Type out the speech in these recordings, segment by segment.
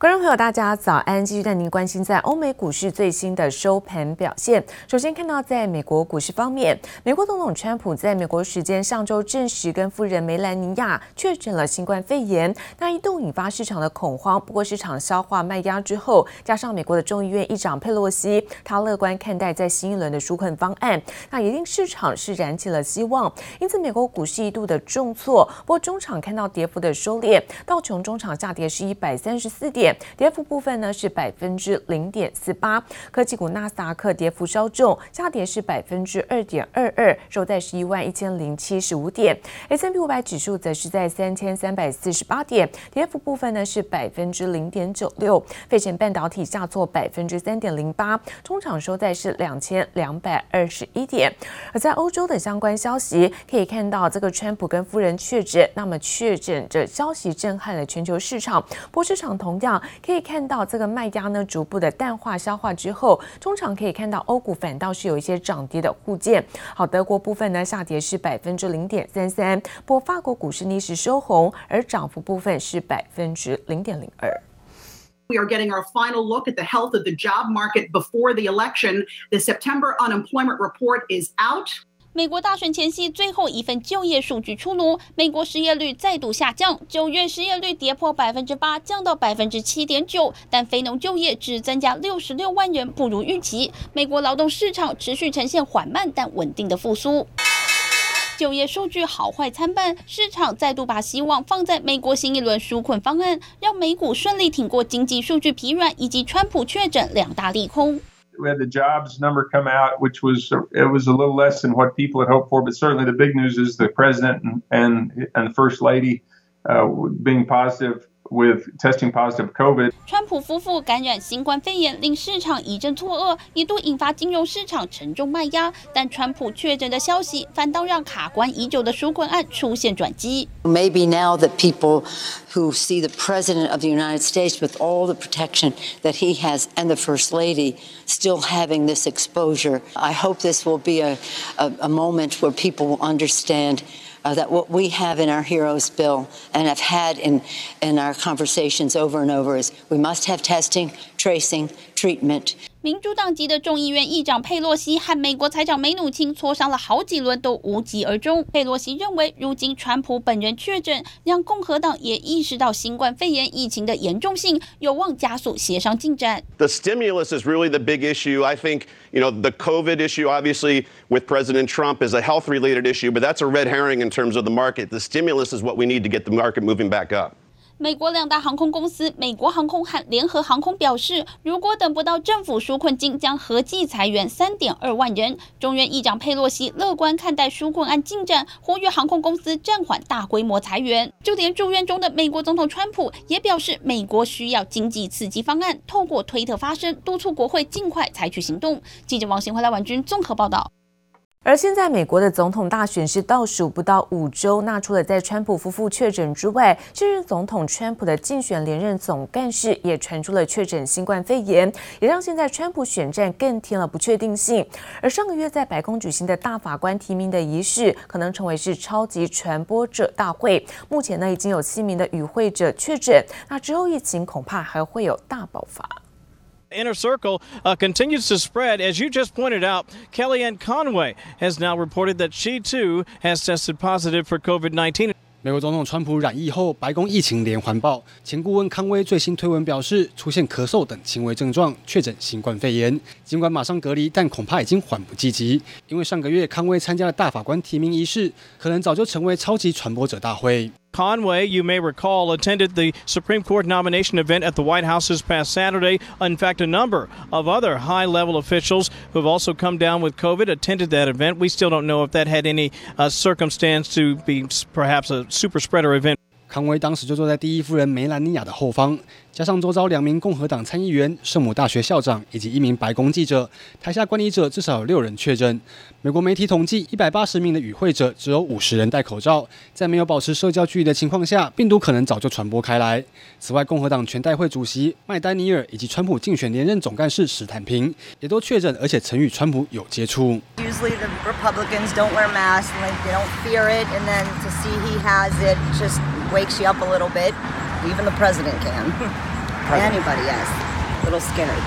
观众朋友，大家早安！继续带您关心在欧美股市最新的收盘表现。首先看到，在美国股市方面，美国总统川普在美国时间上周证实跟夫人梅兰妮亚确诊了新冠肺炎，那一度引发市场的恐慌。不过市场消化卖压之后，加上美国的众议院议长佩洛西，他乐观看待在新一轮的纾困方案，那也令市场是燃起了希望。因此，美国股市一度的重挫，不过中场看到跌幅的收敛，道琼中场下跌是一百三十四点。跌幅部分呢是百分之零点四八，科技股纳斯达克跌幅稍重，下跌是百分之二点二二，收在十一万一千零七十五点。S&P 五百指数则是在三千三百四十八点，跌幅部分呢是百分之零点九六。费城半导体下挫百分之三点零八，中场收在是两千两百二十一点。而在欧洲的相关消息，可以看到这个川普跟夫人确诊，那么确诊这消息震撼了全球市场，波市场同样。可以看到这个卖家呢逐步的淡化消化之后，中场可以看到欧股反倒是有一些涨跌的互见。好，德国部分呢下跌是百分之零点三三，不过法国股市逆势收红，而涨幅部分是百分之零点零二。We are getting our final look at the health of the job market before the election. The September unemployment report is out. 美国大选前夕，最后一份就业数据出炉，美国失业率再度下降，九月失业率跌破百分之八，降到百分之七点九。但非农就业只增加六十六万人，不如预期。美国劳动市场持续呈现缓慢但稳定的复苏。就业数据好坏参半，市场再度把希望放在美国新一轮纾困方案，让美股顺利挺过经济数据疲软以及川普确诊两大利空。We had the jobs number come out, which was it was a little less than what people had hoped for, but certainly the big news is the president and and, and the first lady uh, being positive with testing positive COVID. 川普夫妇感染新冠肺炎，令市场一阵错愕，一度引发金融市场沉重卖压。但川普确诊的消息，反倒让卡关已久的纾困案出现转机。Maybe now that people who see the president of the United States with all the protection that he has and the first lady still having this exposure, I hope this will be a, a, a moment where people will understand. Uh, that what we have in our heroes bill and have had in, in our conversations over and over is we must have testing, tracing, treatment. 民主党籍的众议院议长佩洛西和美国财长梅努钦磋商了好几轮都无疾而终。佩洛西认为，如今川普本人确诊，让共和党也意识到新冠肺炎疫情的严重性，有望加速协商进展。The stimulus is really the big issue. I think, you know, the COVID issue, obviously, with President Trump is a health-related issue, but that's a red herring in terms of the market. The stimulus is what we need to get the market moving back up. 美国两大航空公司美国航空和联合航空表示，如果等不到政府纾困金，将合计裁员三点二万人。众院议长佩洛西乐观看待纾困案进展，呼吁航空公司暂缓大规模裁员。就连住院中的美国总统川普也表示，美国需要经济刺激方案，透过推特发声，督促国会尽快采取行动。记者王新辉、赖婉君综合报道。而现在，美国的总统大选是倒数不到五周。那除了在川普夫妇确诊之外，现任总统川普的竞选连任总干事也传出了确诊新冠肺炎，也让现在川普选战更添了不确定性。而上个月在白宫举行的大法官提名的仪式，可能成为是超级传播者大会。目前呢，已经有七名的与会者确诊，那之后疫情恐怕还会有大爆发。Inner Circle uh, continues to spread. As you just pointed out, Kellyanne Conway has now reported that she too has tested positive for COVID 19. 美国总统川普染疫后，白宫疫情连环爆。前顾问康威最新推文表示，出现咳嗽等轻微症状，确诊新冠肺炎。尽管马上隔离，但恐怕已经缓不济急，因为上个月康威参加了大法官提名仪式，可能早就成为超级传播者大会。Conway, you may recall, attended the Supreme Court nomination event at the White House this past Saturday. In fact, a number of other high level officials who have also come down with COVID attended that event. We still don't know if that had any uh, circumstance to be perhaps a super spreader event. 康威当时就坐在第一夫人梅兰妮亚的后方，加上周遭两名共和党参议员、圣母大学校长以及一名白宫记者，台下观礼者至少有六人确诊。美国媒体统计，一百八十名的与会者只有五十人戴口罩，在没有保持社交距离的情况下，病毒可能早就传播开来。此外，共和党全代会主席麦丹尼尔以及川普竞选连任总干事史坦平也都确诊，而且曾与川普有接触。Usually the Republicans don't wear mask like they don't fear it, and then to see he has it just wakes you up a little bit. Even the president can. Anybody, yes. A little scary.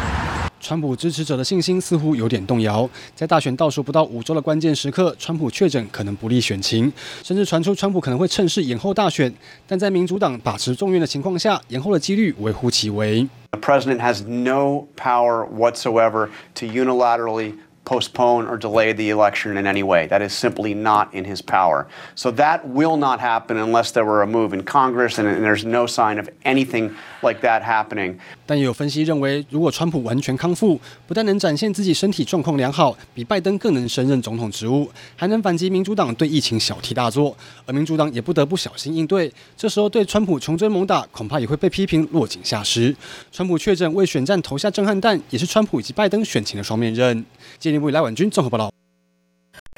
川普支持者的信心似乎有点动摇，在大选倒数不到五周的关键时刻，川普确诊可能不利选情，甚至传出川普可能会趁势延后大选。但在民主党把持众院的情况下，延后的几率微乎其微。The president has no power whatsoever to unilaterally postpone or delay the election in any way. That is simply not in his power. So that will not happen unless there were a move in Congress, and, and there's no sign of anything like that happening. 但也有分析认为，如果川普完全康复，不但能展现自己身体状况良好，比拜登更能胜任总统职务，还能反击民主党对疫情小题大做，而民主党也不得不小心应对。这时候对川普穷追猛打，恐怕也会被批评落井下石。川普确诊为选战投下震撼弹，也是川普以及拜登选情的双面刃。部赖婉君综合报道。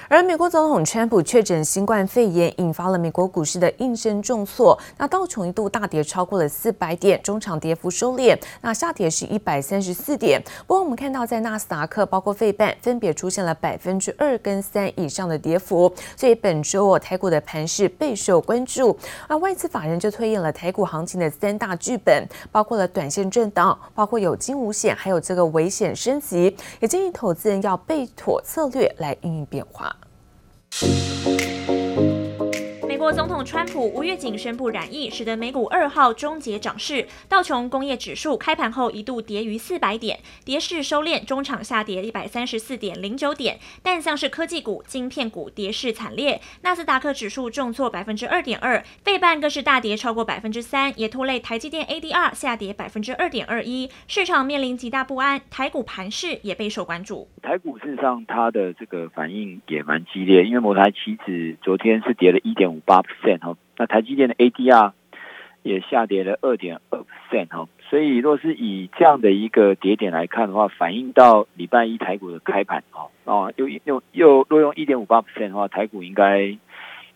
而美国总统川普确诊新冠肺炎，引发了美国股市的应声重挫。那道琼一度大跌超过了四百点，中场跌幅收敛，那下跌是一百三十四点。不过我们看到，在纳斯达克包括费半分别出现了百分之二跟三以上的跌幅。所以本周哦，台股的盘势备受关注。而外资法人就推演了台股行情的三大剧本，包括了短线震荡，包括有惊无险，还有这个危险升级，也建议投资人要备妥策略来因应变化。美国总统川普五月仅宣布染疫，使得美股二号终结涨势。道琼工业指数开盘后一度跌逾四百点，跌势收敛，中场下跌一百三十四点零九点。但像是科技股、晶片股跌势惨烈，纳斯达克指数重挫百分之二点二，费半更是大跌超过百分之三，也拖累台积电 ADR 下跌百分之二点二一。市场面临极大不安，台股盘势也备受关注。台股事实上它的这个反应也蛮激烈，因为摩台期指昨天是跌了一点五八八 percent 哦，那台积电的 ADR 也下跌了二点二 percent 哈，所以若是以这样的一个跌点来看的话，反映到礼拜一台股的开盘哦，啊又又又若用一点五八 percent 的话，台股应该。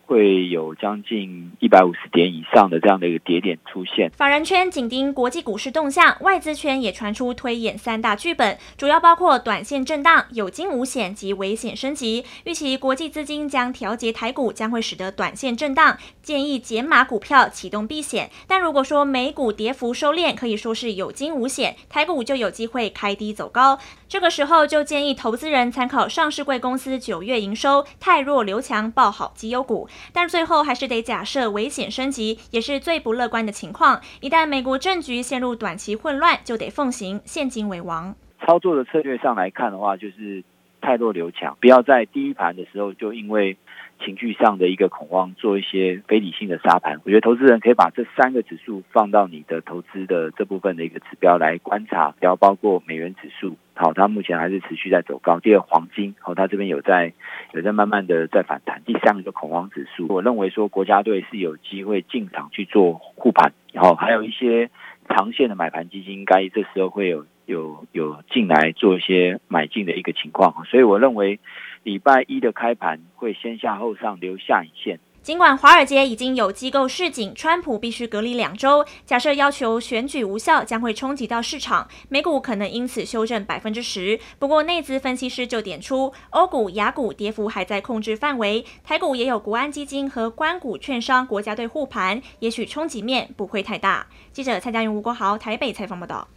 会有将近一百五十点以上的这样的一个跌点出现。法人圈紧盯国际股市动向，外资圈也传出推演三大剧本，主要包括短线震荡、有惊无险及危险升级。预期国际资金将调节台股，将会使得短线震荡，建议减码股票启动避险。但如果说美股跌幅收敛，可以说是有惊无险，台股就有机会开低走高。这个时候就建议投资人参考上市贵公司九月营收太弱留强，抱好绩优股。但最后还是得假设危险升级，也是最不乐观的情况。一旦美国政局陷入短期混乱，就得奉行现金为王。操作的策略上来看的话，就是太弱留强，不要在第一盘的时候就因为情绪上的一个恐慌做一些非理性的杀盘。我觉得投资人可以把这三个指数放到你的投资的这部分的一个指标来观察，然后包括美元指数。好，它目前还是持续在走高。第二，黄金，好，它这边有在有在慢慢的在反弹。第三个就恐慌指数，我认为说国家队是有机会进场去做护盘，然后还有一些长线的买盘基金，应该这时候会有有有进来做一些买进的一个情况。所以我认为礼拜一的开盘会先下后上，留下影线。尽管华尔街已经有机构示警，川普必须隔离两周。假设要求选举无效，将会冲击到市场，美股可能因此修正百分之十。不过内资分析师就点出，欧股、雅股跌幅还在控制范围，台股也有国安基金和关股券商国家队护盘，也许冲击面不会太大。记者蔡佳云、吴国豪台北采访报道。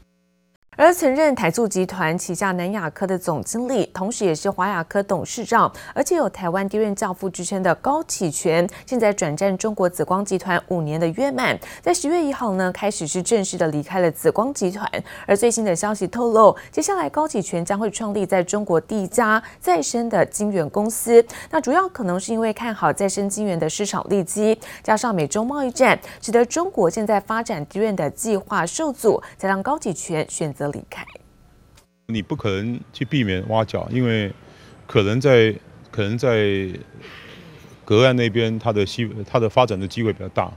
而曾任台塑集团旗下南亚科的总经理，同时也是华亚科董事长，而且有台湾第一任教父之称的高启全，现在转战中国紫光集团五年的约满，在十月一号呢，开始是正式的离开了紫光集团。而最新的消息透露，接下来高启全将会创立在中国第一家再生的晶圆公司。那主要可能是因为看好再生晶圆的市场利基，加上美中贸易战，使得中国现在发展 DRAM 的计划受阻，才让高启全选择。离开，你不可能去避免挖角，因为可能在可能在隔岸那边，它的西它的发展的机会比较大。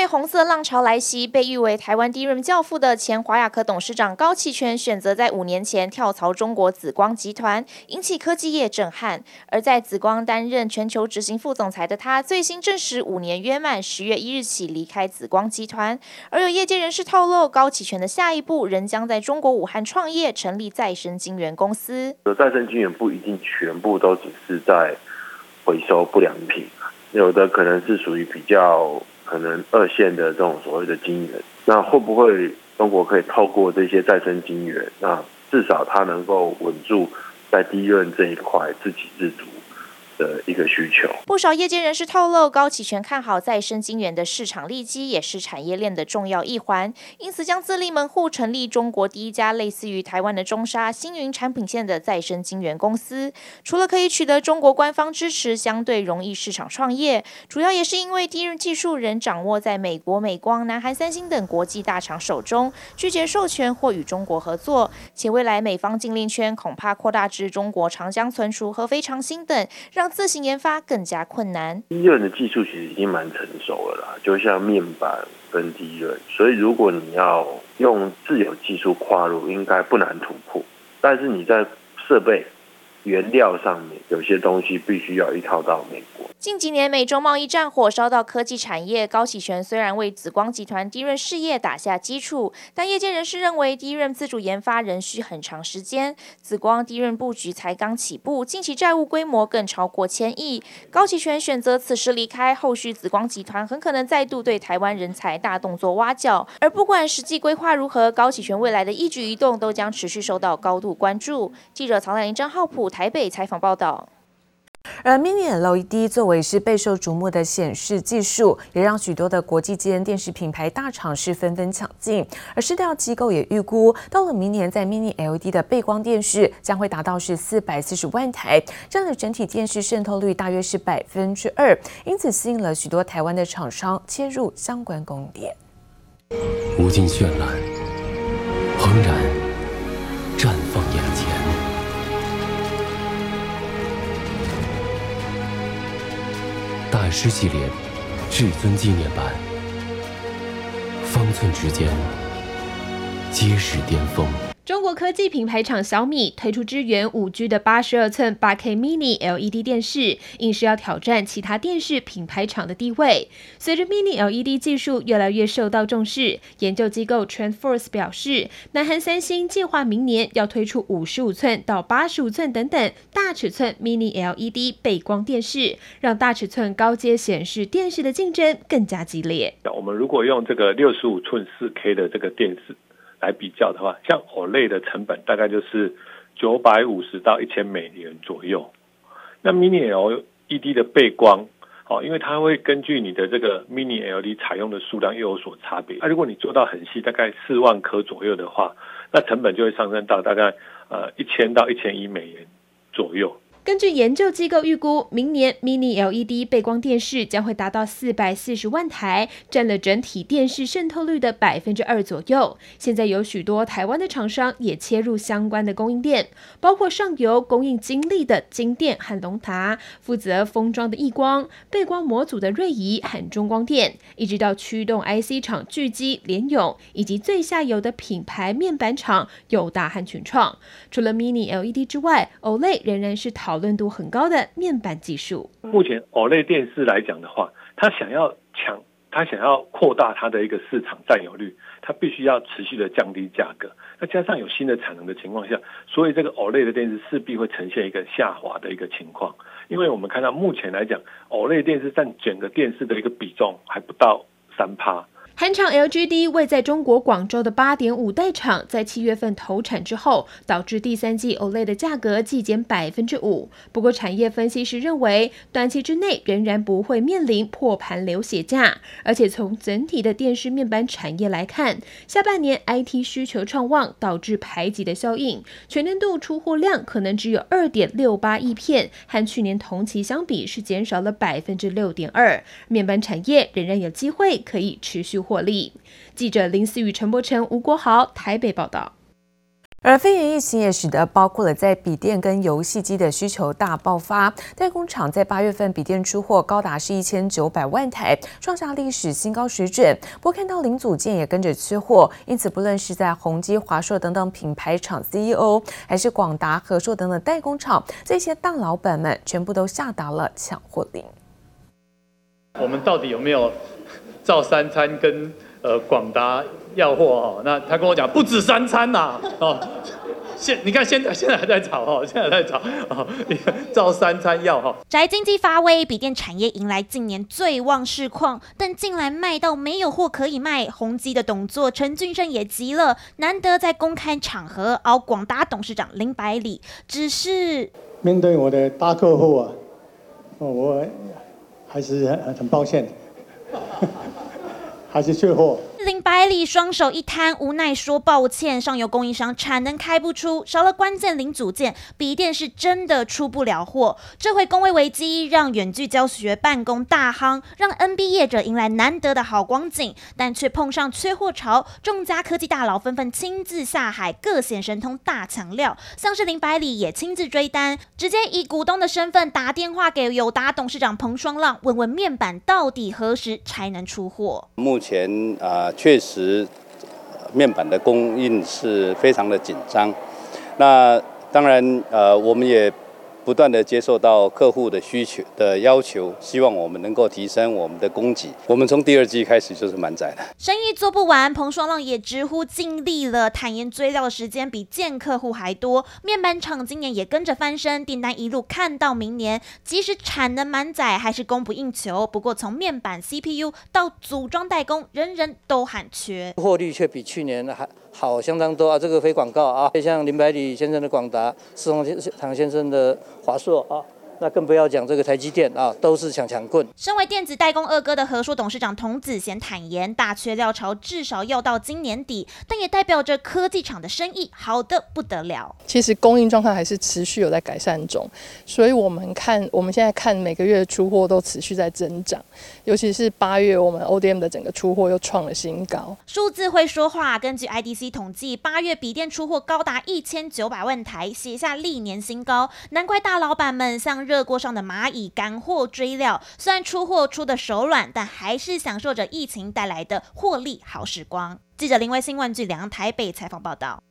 面对红色浪潮来袭，被誉为台湾第一任教父的前华亚科董事长高启全选择在五年前跳槽中国紫光集团，引起科技业震撼。而在紫光担任全球执行副总裁的他，最新证实五年约满，十月一日起离开紫光集团。而有业界人士透露，高启全的下一步仍将在中国武汉创业，成立再生晶圆公司。再生晶圆不一定全部都只是在回收不良品，有的可能是属于比较。可能二线的这种所谓的晶圆，那会不会中国可以透过这些再生晶圆，那至少它能够稳住在低润这一块自给自足。的一个需求，不少业界人士透露，高启全看好再生晶圆的市场利基，也是产业链的重要一环，因此将自立门户，成立中国第一家类似于台湾的中沙星云产品线的再生晶圆公司。除了可以取得中国官方支持，相对容易市场创业，主要也是因为低润技术仍掌握在美国美光、南韩三星等国际大厂手中，拒绝授权或与中国合作，且未来美方禁令圈恐怕扩大至中国长江存储、和非常新等，让自行研发更加困难。低润的技术其实已经蛮成熟了啦，就像面板跟低润，所以如果你要用自有技术跨入，应该不难突破。但是你在设备原料上面，有些东西必须要依靠到美国。近几年，美中贸易战火烧到科技产业。高启全虽然为紫光集团低润事业打下基础，但业界人士认为，低润自主研发仍需很长时间。紫光低润布局才刚起步，近期债务规模更超过千亿。高启全选择此时离开，后续紫光集团很可能再度对台湾人才大动作挖角。而不管实际规划如何，高启全未来的一举一动都将持续受到高度关注。记者曹乃麟、张浩普台北采访报道。而 Mini LED 作为是备受瞩目的显示技术，也让许多的国际间电视品牌大厂是纷纷抢进。而市调机构也预估，到了明年，在 Mini LED 的背光电视将会达到是四百四十万台，这样的整体电视渗透率大约是百分之二，因此吸引了许多台湾的厂商切入相关供应链。无尽绚烂，轰然绽放师系列至尊纪念版，方寸之间皆是巅峰。中国科技品牌厂小米推出支援五 G 的八十二寸八 K Mini LED 电视，硬是要挑战其他电视品牌厂的地位。随着 Mini LED 技术越来越受到重视，研究机构 TrendForce 表示，南韩三星计划明年要推出五十五寸到八十五寸等等大尺寸 Mini LED 背光电视，让大尺寸高阶显示电视的竞争更加激烈。我们如果用这个六十五寸四 K 的这个电视。来比较的话，像 OLED 的成本大概就是九百五十到一千美元左右。那 Mini LED 的背光，哦，因为它会根据你的这个 Mini LED 采用的数量又有所差别。那、啊、如果你做到很细，大概四万颗左右的话，那成本就会上升到大概呃一千到一千一美元左右。根据研究机构预估，明年 Mini LED 背光电视将会达到四百四十万台，占了整体电视渗透率的百分之二左右。现在有许多台湾的厂商也切入相关的供应链，包括上游供应精利的晶电和龙达，负责封装的亿光背光模组的瑞仪和中光电，一直到驱动 IC 厂聚积联咏，以及最下游的品牌面板厂友达和群创。除了 Mini LED 之外，OLED 仍然是讨论度很高的面板技术。目前 OLED 电视来讲的话，它想要抢，它想要扩大它的一个市场占有率，它必须要持续的降低价格。那加上有新的产能的情况下，所以这个 OLED 的电视势必会呈现一个下滑的一个情况。因为我们看到目前来讲，OLED 电视占整个电视的一个比重还不到三趴。韩厂 LGD 位在中国广州的八点五代厂，在七月份投产之后，导致第三季 OLED 的价格季减百分之五。不过，产业分析师认为，短期之内仍然不会面临破盘流血价。而且，从整体的电视面板产业来看，下半年 IT 需求畅旺，导致排挤的效应，全年度出货量可能只有二点六八亿片，和去年同期相比是减少了百分之六点二。面板产业仍然有机会可以持续。获利。记者林思雨、陈柏成、吴国豪台北报道。而肺炎疫情也使得包括了在笔电跟游戏机的需求大爆发，代工厂在八月份笔电出货高达是一千九百万台，创下历史新高水准。不过看到零组件也跟着缺货，因此不论是在宏基、华硕等等品牌厂 CEO，还是广达、和硕等等代工厂，这些大老板们全部都下达了抢货令。我们到底有没有？照三餐跟呃广达要货哈，那他跟我讲不止三餐呐，哦，现你看现在现在还在炒哈，现在还在炒哦，你看照三餐要哈。宅经济发威，笔电产业迎来近年最旺市况，但近来卖到没有货可以卖，宏基的董座陈俊生也急了，难得在公开场合熬广达董事长林百里，只是面对我的大客户啊，哦我还是很很抱歉，还是缺货。林百里双手一摊，无奈说抱歉，上游供应商产能开不出，少了关键零组件，笔电是真的出不了货。这回工位危机让远距教学办公大夯，让 NB 业者迎来难得的好光景，但却碰上缺货潮，众家科技大佬纷纷亲自下海，各显神通大抢料，像是林百里也亲自追单，直接以股东的身份打电话给友达董事长彭双浪，问问面板到底何时才能出货。目前啊。呃确实，面板的供应是非常的紧张。那当然，呃，我们也。不断的接受到客户的需求的要求，希望我们能够提升我们的供给。我们从第二季开始就是满载的，生意做不完。彭双浪也直呼尽力了，坦言追料的时间比见客户还多。面板厂今年也跟着翻身，订单一路看到明年。即使产能满载，还是供不应求。不过从面板 CPU 到组装代工，人人都喊缺，获利却比去年还。好，相当多啊！这个非广告啊，像林百里先生的广达，施宏堂先生的华硕啊。那更不要讲这个台积电啊，都是抢抢棍。身为电子代工二哥的和硕董事长童子贤坦言，大缺料潮至少要到今年底，但也代表着科技厂的生意好的不得了。其实供应状况还是持续有在改善中，所以我们看我们现在看每个月的出货都持续在增长，尤其是八月我们 ODM 的整个出货又创了新高。数字会说话，根据 IDC 统计，八月笔电出货高达一千九百万台，写下历年新高。难怪大老板们像热锅上的蚂蚁干货追料，虽然出货出的手软，但还是享受着疫情带来的获利好时光。记者林威新闻据梁台北采访报道。